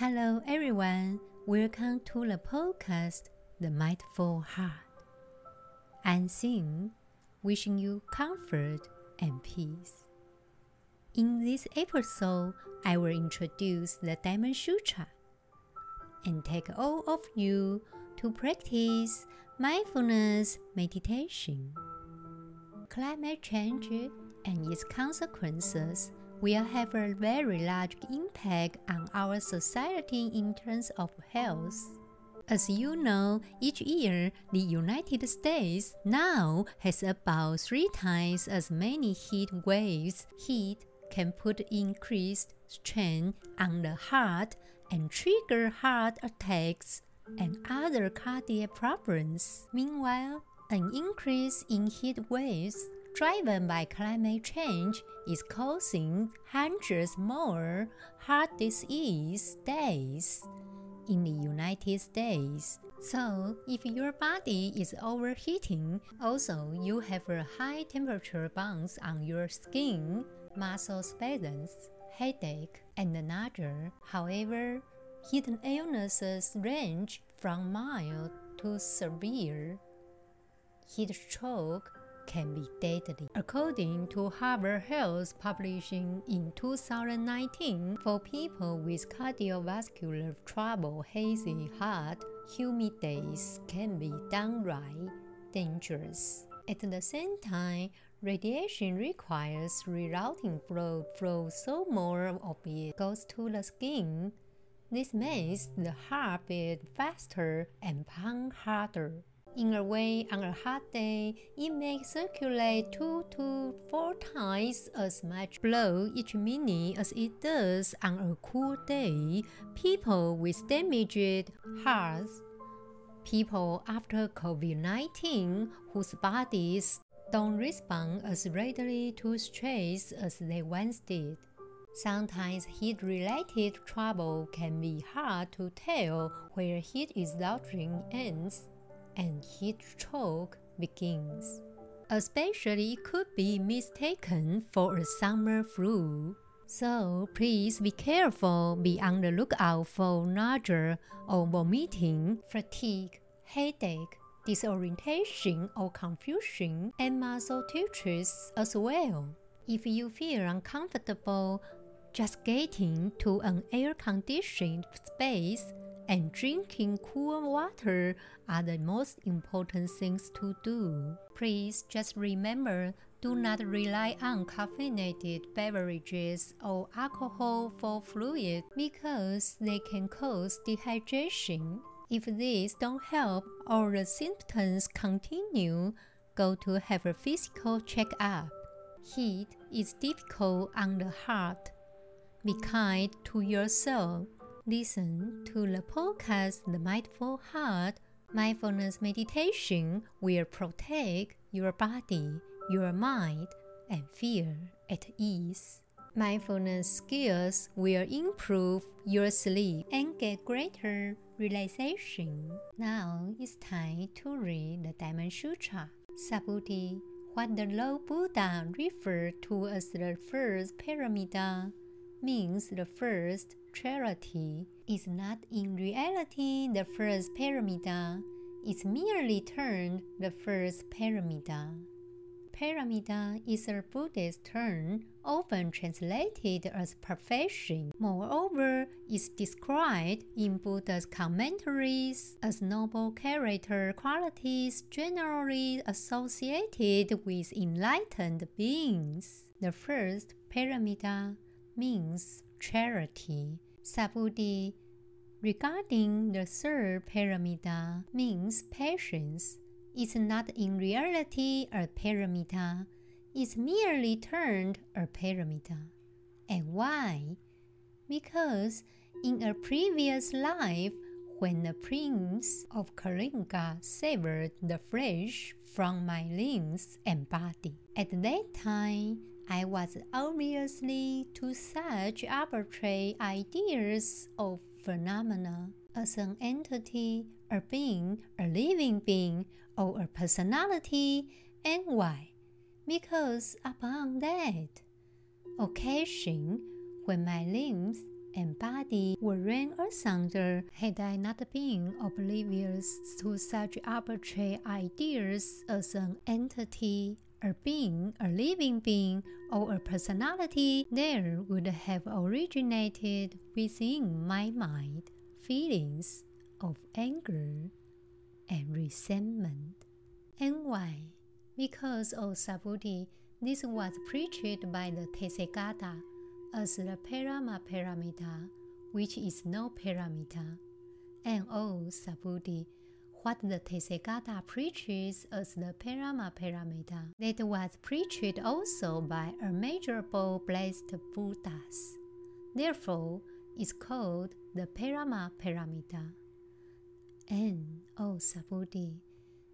Hello, everyone. Welcome to the podcast, The Mindful Heart. I'm Xin, wishing you comfort and peace. In this episode, I will introduce the Diamond Sutra and take all of you to practice mindfulness meditation. Climate change and its consequences will have a very large impact on our society in terms of health. As you know, each year the United States now has about three times as many heat waves. Heat can put increased strain on the heart and trigger heart attacks and other cardiac problems. Meanwhile, an increase in heat waves driven by climate change is causing hundreds more heart disease deaths in the United States. So, if your body is overheating, also you have a high temperature bounce on your skin, muscle spasms, headache, and another. However, hidden illnesses range from mild to severe. Heat stroke can be deadly. According to Harvard Health publishing in 2019, for people with cardiovascular trouble, hazy heart, humid days can be downright dangerous. At the same time, radiation requires rerouting blood flow so more of it goes to the skin. This makes the heart beat faster and pump harder. In a way, on a hot day, it may circulate two to four times as much blood each minute as it does on a cool day. People with damaged hearts, people after COVID 19 whose bodies don't respond as readily to stress as they once did. Sometimes heat related trouble can be hard to tell where heat exhaustion ends and heat stroke begins. Especially could be mistaken for a summer flu. So please be careful, be on the lookout for nausea or vomiting, fatigue, headache, disorientation or confusion, and muscle twitches as well. If you feel uncomfortable, just getting to an air conditioned space and drinking cool water are the most important things to do. Please just remember do not rely on caffeinated beverages or alcohol for fluid because they can cause dehydration. If these don't help or the symptoms continue, go to have a physical checkup. Heat is difficult on the heart. Be kind to yourself Listen to the podcast The Mindful Heart. Mindfulness meditation will protect your body, your mind, and feel at ease. Mindfulness skills will improve your sleep and get greater relaxation. Now it's time to read the Diamond Sutra. Subhuti, what the Lord Buddha referred to as the first paramita, means the first charity is not in reality the first paramita, it's merely termed the first paramita. Paramita is a Buddhist term often translated as perfection. Moreover, it's described in Buddha's commentaries as noble character qualities generally associated with enlightened beings. The first paramita means charity. Subhuti, regarding the third paramita, means patience. It's not in reality a paramita, it's merely termed a paramita. And why? Because in a previous life, when the prince of Kalinga severed the flesh from my limbs and body, at that time I was obviously to such arbitrary ideas of phenomena as an entity, a being, a living being, or a personality, and why? Because upon that occasion, when my limbs and body were reign asunder had I not been oblivious to such arbitrary ideas as an entity, a being, a living being, or a personality. There would have originated within my mind feelings of anger and resentment. And why? Because, O oh Subhuti, this was preached by the Tathagata as the Parama Paramita, which is no Paramita. And O oh, Subhuti, what the Tathagata preaches as the Parama Paramita, that was preached also by a immeasurable blessed Buddhas. Therefore, is called the Parama Paramita. And, O oh,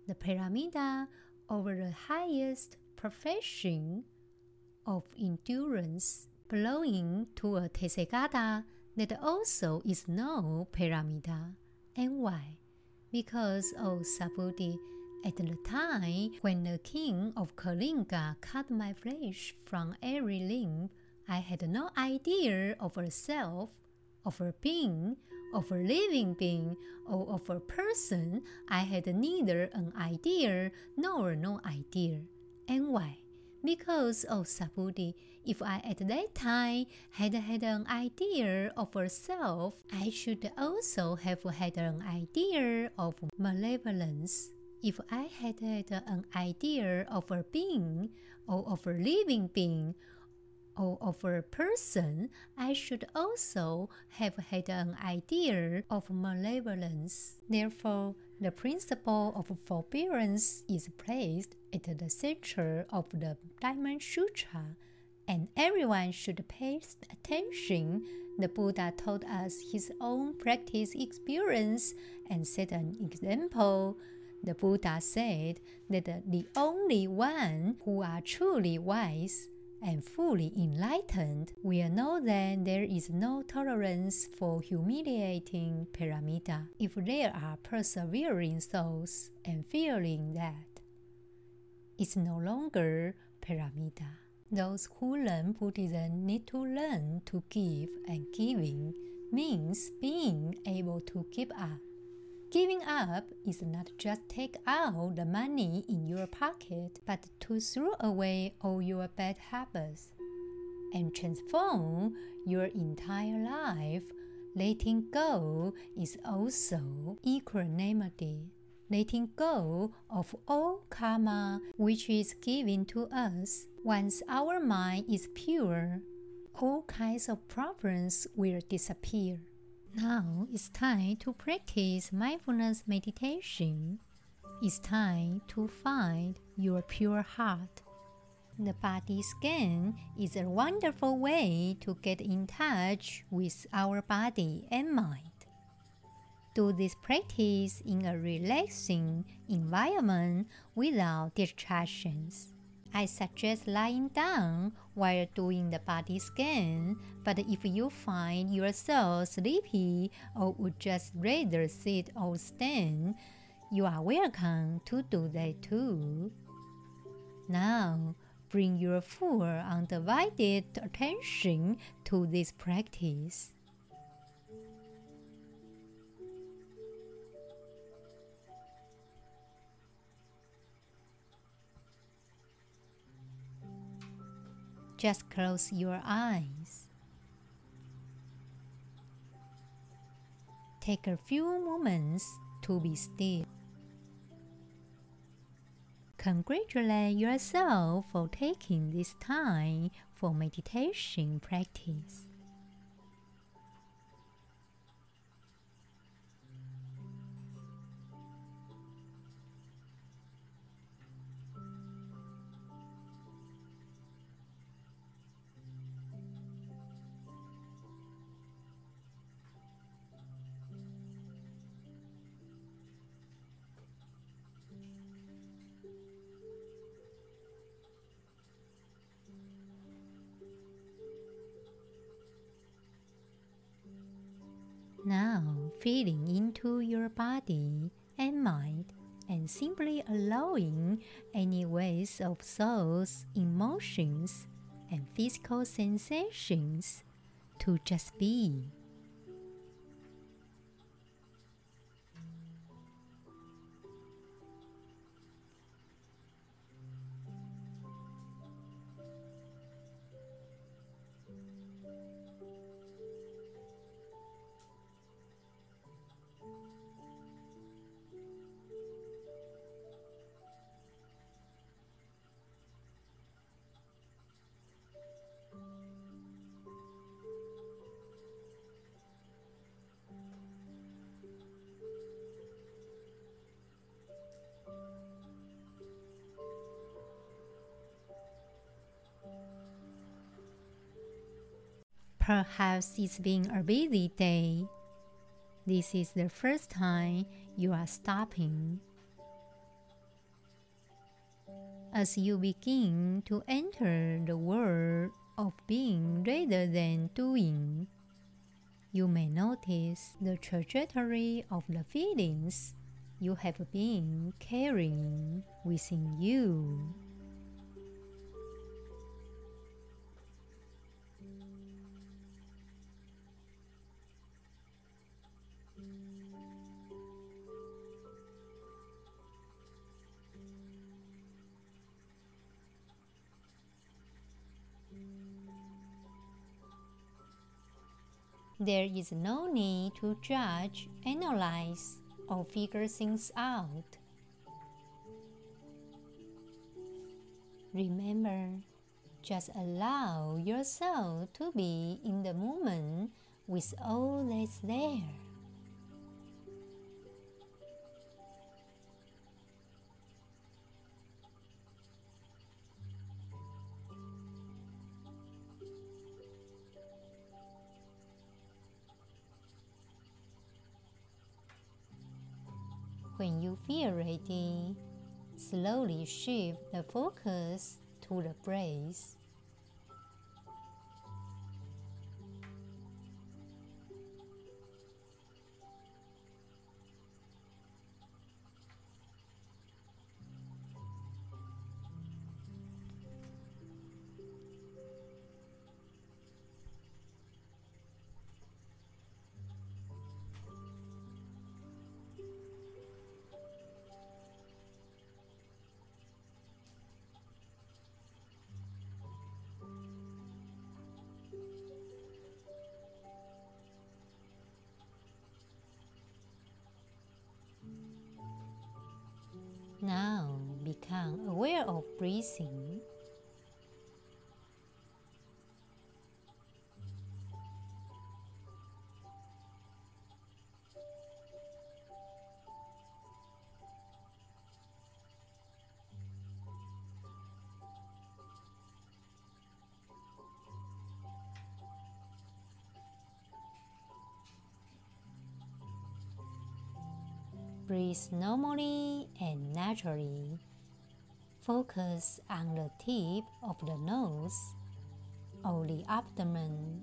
the Paramita over the highest profession of endurance belonging to a Tathagata that also is no Paramita. And why? Because, O oh, Subhuti, at the time when the king of Kalinga cut my flesh from every limb, I had no idea of a self, of a being, of a living being, or of a person. I had neither an idea nor no idea. And why? Because, O oh, Subhuti, if I at that time had had an idea of self, I should also have had an idea of malevolence. If I had had an idea of a being or of a living being or of a person, I should also have had an idea of malevolence. Therefore, the principle of forbearance is placed at the center of the Diamond Sutra, and everyone should pay attention. The Buddha told us his own practice experience and set an example. The Buddha said that the only one who are truly wise and fully enlightened will know that there is no tolerance for humiliating paramita if there are persevering souls and feeling that it's no longer paramita. Those who learn Buddhism need to learn to give, and giving means being able to give up. Giving up is not just take out the money in your pocket, but to throw away all your bad habits and transform your entire life. Letting go is also equanimity. Letting go of all karma which is given to us. Once our mind is pure, all kinds of problems will disappear. Now it's time to practice mindfulness meditation. It's time to find your pure heart. The body scan is a wonderful way to get in touch with our body and mind. Do this practice in a relaxing environment without distractions. I suggest lying down while doing the body scan, but if you find yourself sleepy or would just rather sit or stand, you are welcome to do that too. Now, bring your full undivided attention to this practice. Just close your eyes. Take a few moments to be still. Congratulate yourself for taking this time for meditation practice. Now, feeling into your body and mind and simply allowing any waves of thoughts, emotions, and physical sensations to just be. Perhaps it's been a busy day. This is the first time you are stopping. As you begin to enter the world of being rather than doing, you may notice the trajectory of the feelings you have been carrying within you. There is no need to judge, analyze, or figure things out. Remember, just allow yourself to be in the moment with all that's there. Slowly shift the focus to the breath. Now become aware of breathing. Breathe normally and naturally. Focus on the tip of the nose or the abdomen.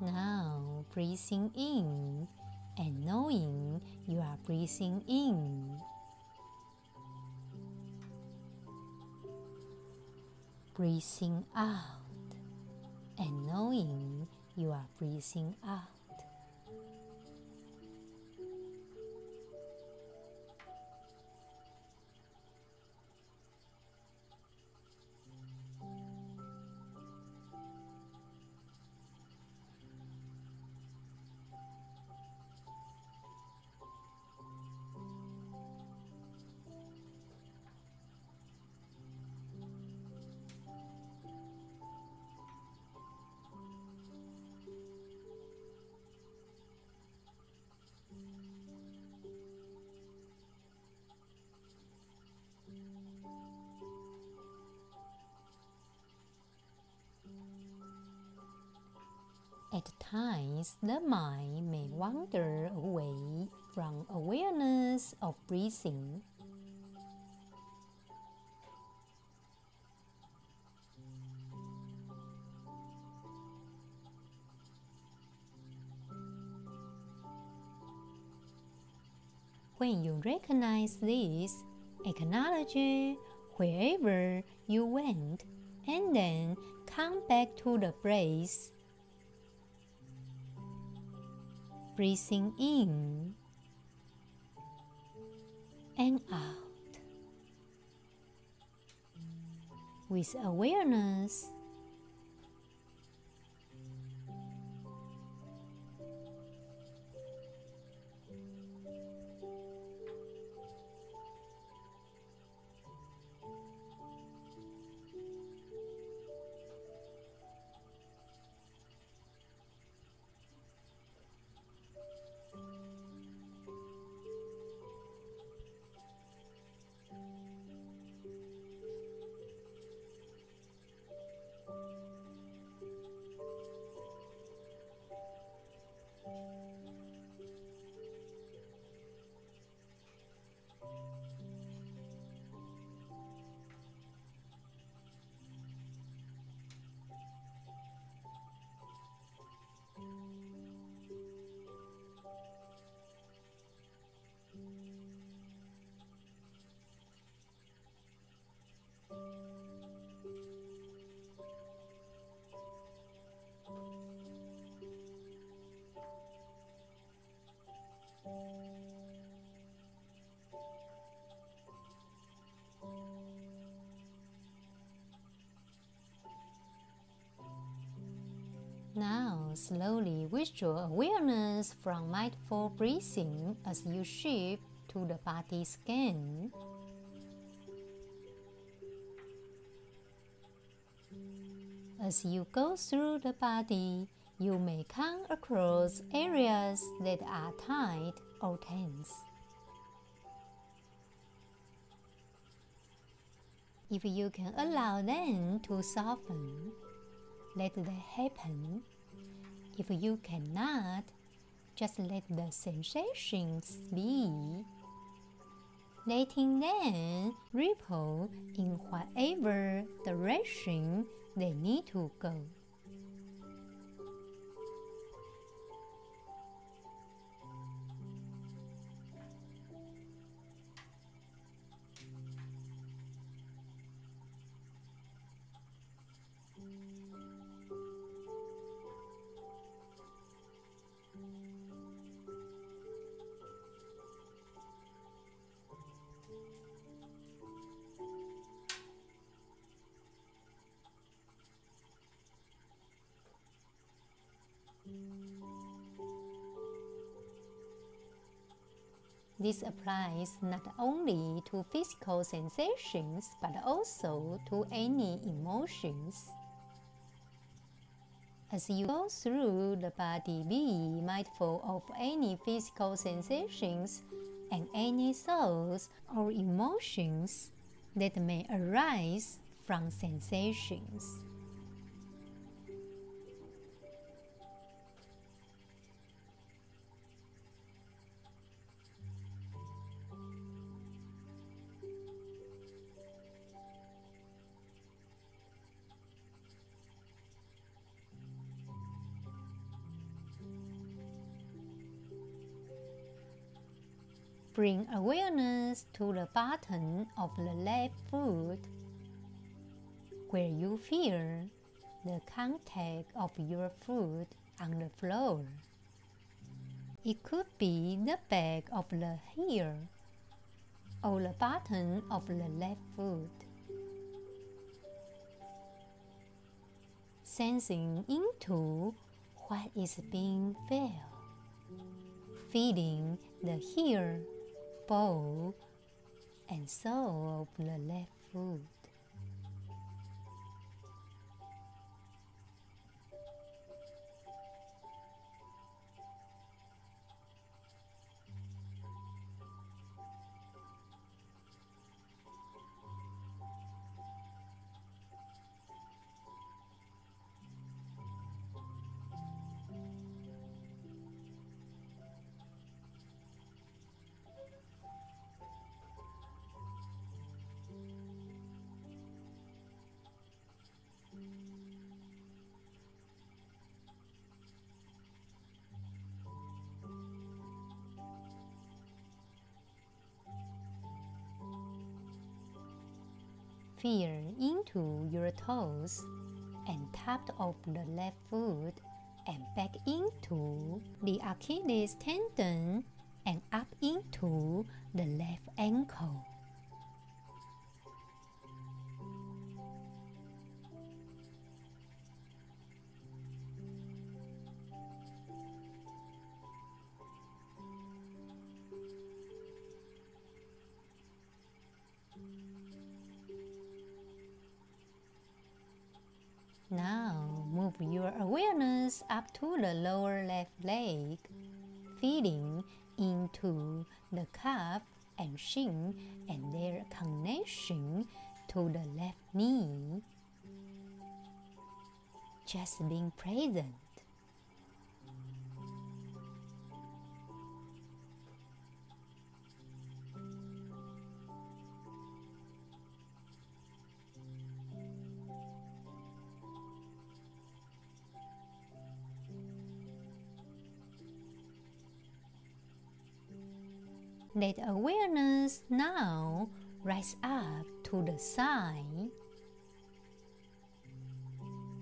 Now, breathing in and knowing you are breathing in. Breathing out and knowing you are breathing out. the mind may wander away from awareness of breathing. When you recognize this, acknowledge wherever you went and then come back to the place Breathing in and out. With awareness Slowly withdraw awareness from mindful breathing as you shift to the body scan. As you go through the body, you may come across areas that are tight or tense. If you can allow them to soften, let that happen. If you cannot, just let the sensations be, letting them ripple in whatever direction they need to go. This applies not only to physical sensations but also to any emotions. As you go through the body, be mindful of any physical sensations and any thoughts or emotions that may arise from sensations. Bring awareness to the bottom of the left foot where you feel the contact of your foot on the floor. It could be the back of the heel or the bottom of the left foot. Sensing into what is being felt, feeling the heel bow and sole of the left foot. Fear into your toes and tap off the left foot and back into the Achilles tendon awareness up to the lower left leg, feeding into the calf and shin and their connection to the left knee. Just being present. Let awareness now rise up to the side,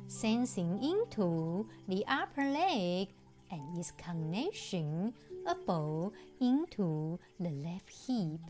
sensing into the upper leg and its connection above into the left hip.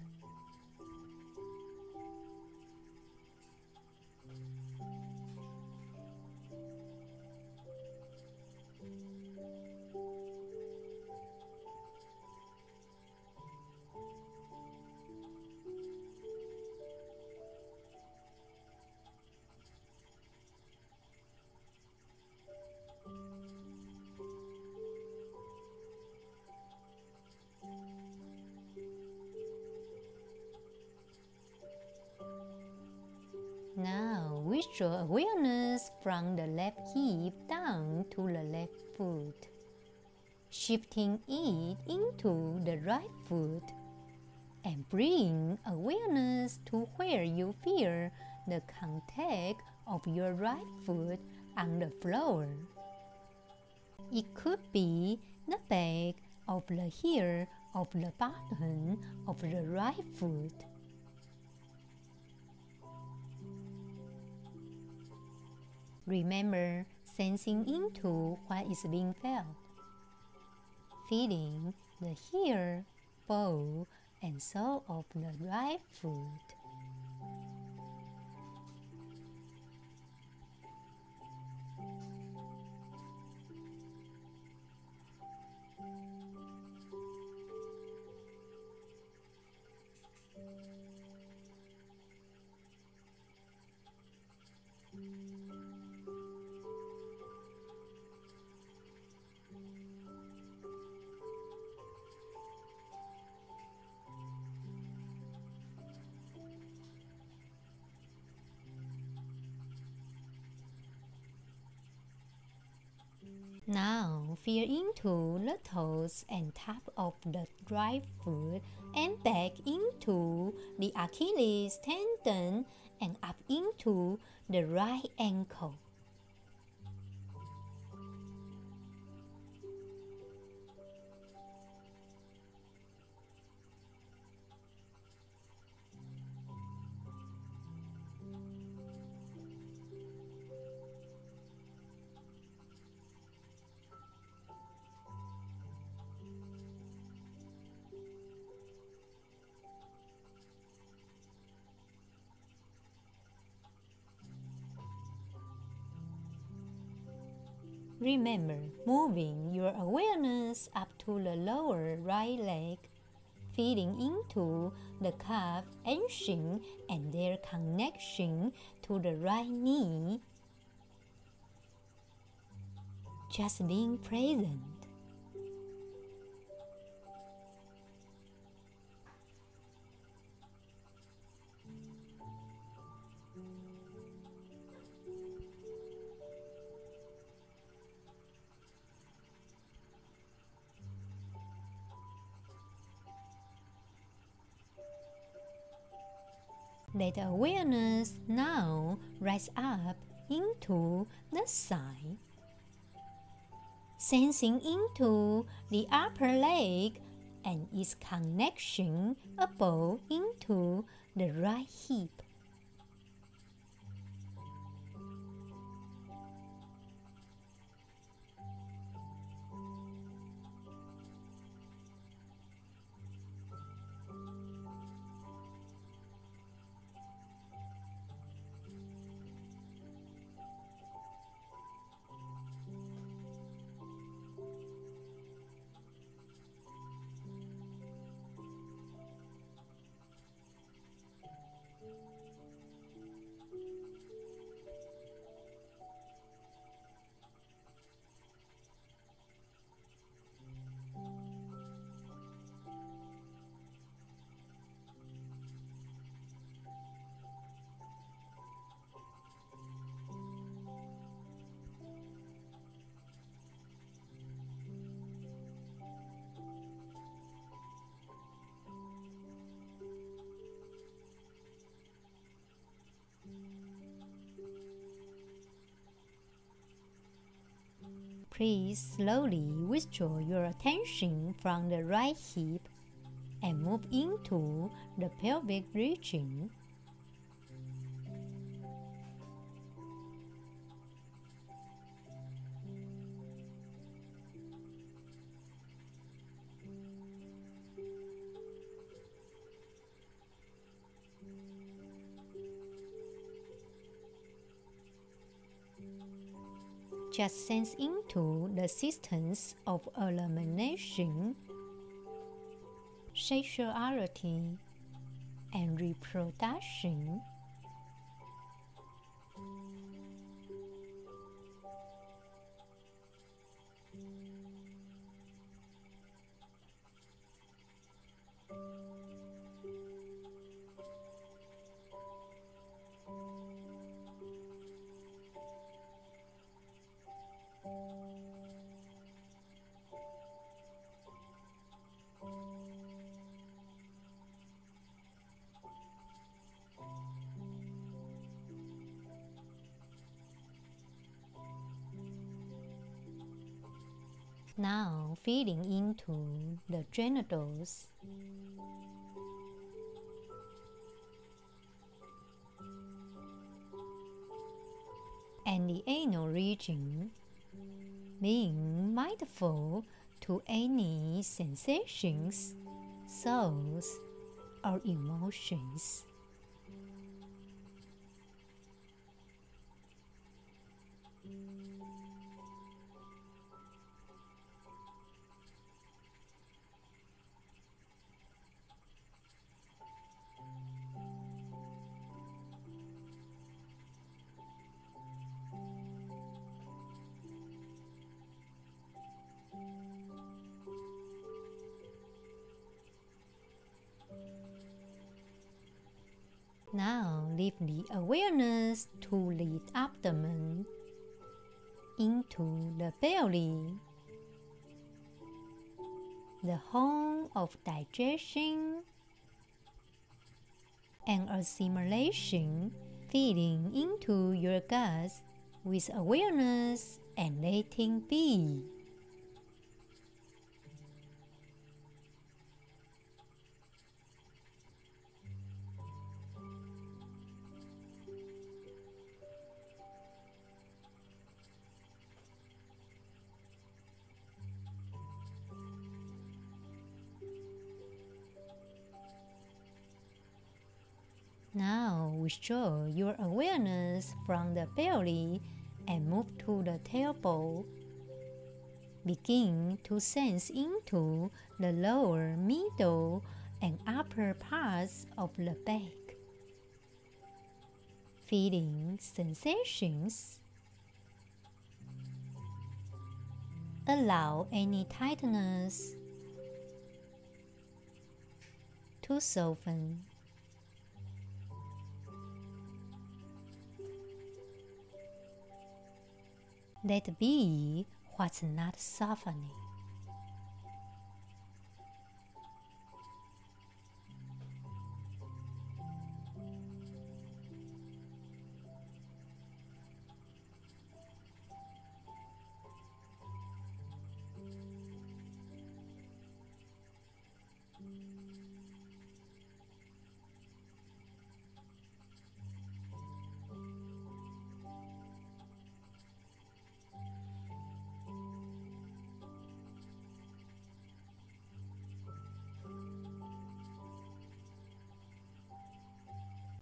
From the left hip down to the left foot, shifting it into the right foot, and bring awareness to where you feel the contact of your right foot on the floor. It could be the back of the heel of the bottom of the right foot Remember sensing into what is being felt. Feeling the heel, ball, and sole of the right foot. Now into the toes and top of the right foot and back into the Achilles tendon and up into the right ankle. Remember moving your awareness up to the lower right leg, feeding into the calf and shin and their connection to the right knee. Just being present. Let awareness now rise up into the side, sensing into the upper leg and its connection above into the right hip. Please slowly withdraw your attention from the right hip and move into the pelvic region. Just sense into the systems of elimination, sexuality, and reproduction. Now feeding into the genitals. And the anal region, being mindful to any sensations, thoughts, or emotions. Now lift the awareness to the abdomen, into the belly, the home of digestion and assimilation, feeding into your guts with awareness and letting be. Withdraw your awareness from the belly and move to the tailbone. Begin to sense into the lower, middle, and upper parts of the back. Feeling sensations. Allow any tightness to soften. Let be what's not softening.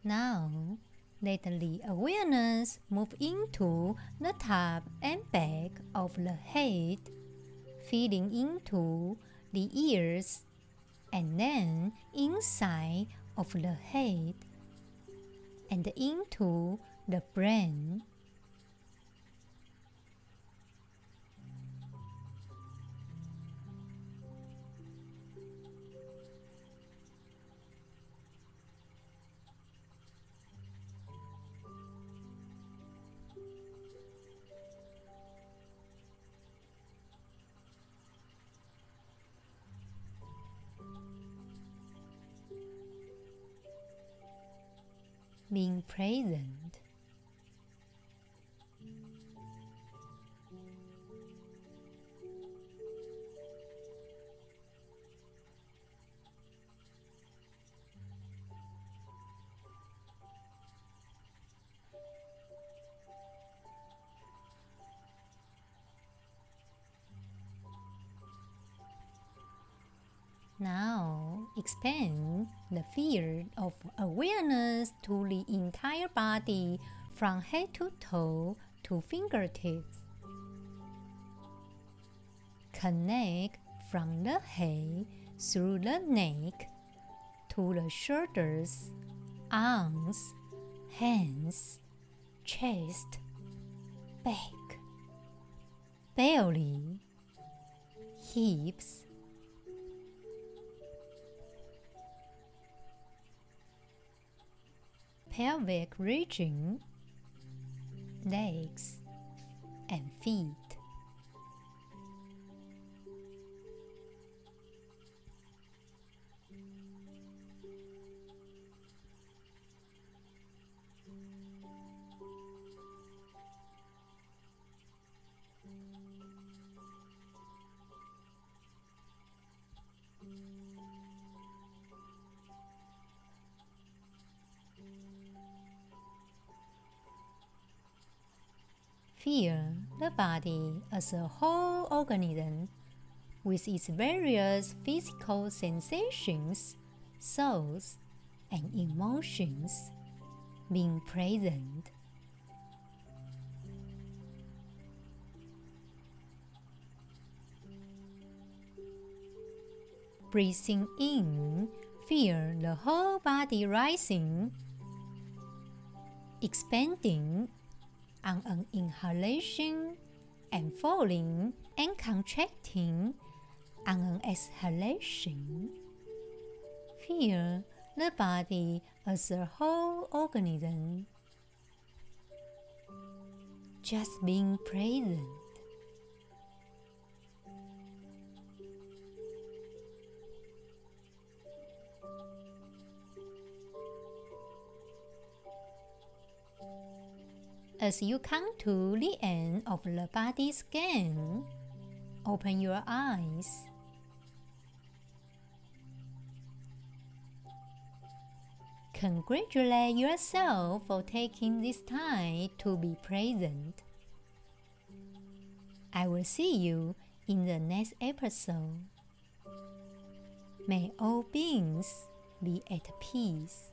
Now, let the awareness move into the top and back of the head, feeding into the ears and then inside of the head and into the brain. Being present. Awareness to the entire body from head to toe to fingertips. Connect from the head through the neck to the shoulders, arms, hands, chest, back, belly, hips, pelvic region, legs, and feet. Body as a whole organism with its various physical sensations, thoughts, and emotions being present. Breathing in, feel the whole body rising, expanding on an inhalation and falling and contracting on an exhalation. Feel the body as a whole organism. Just being present. As you come to the end of the body scan, open your eyes. Congratulate yourself for taking this time to be present. I will see you in the next episode. May all beings be at peace.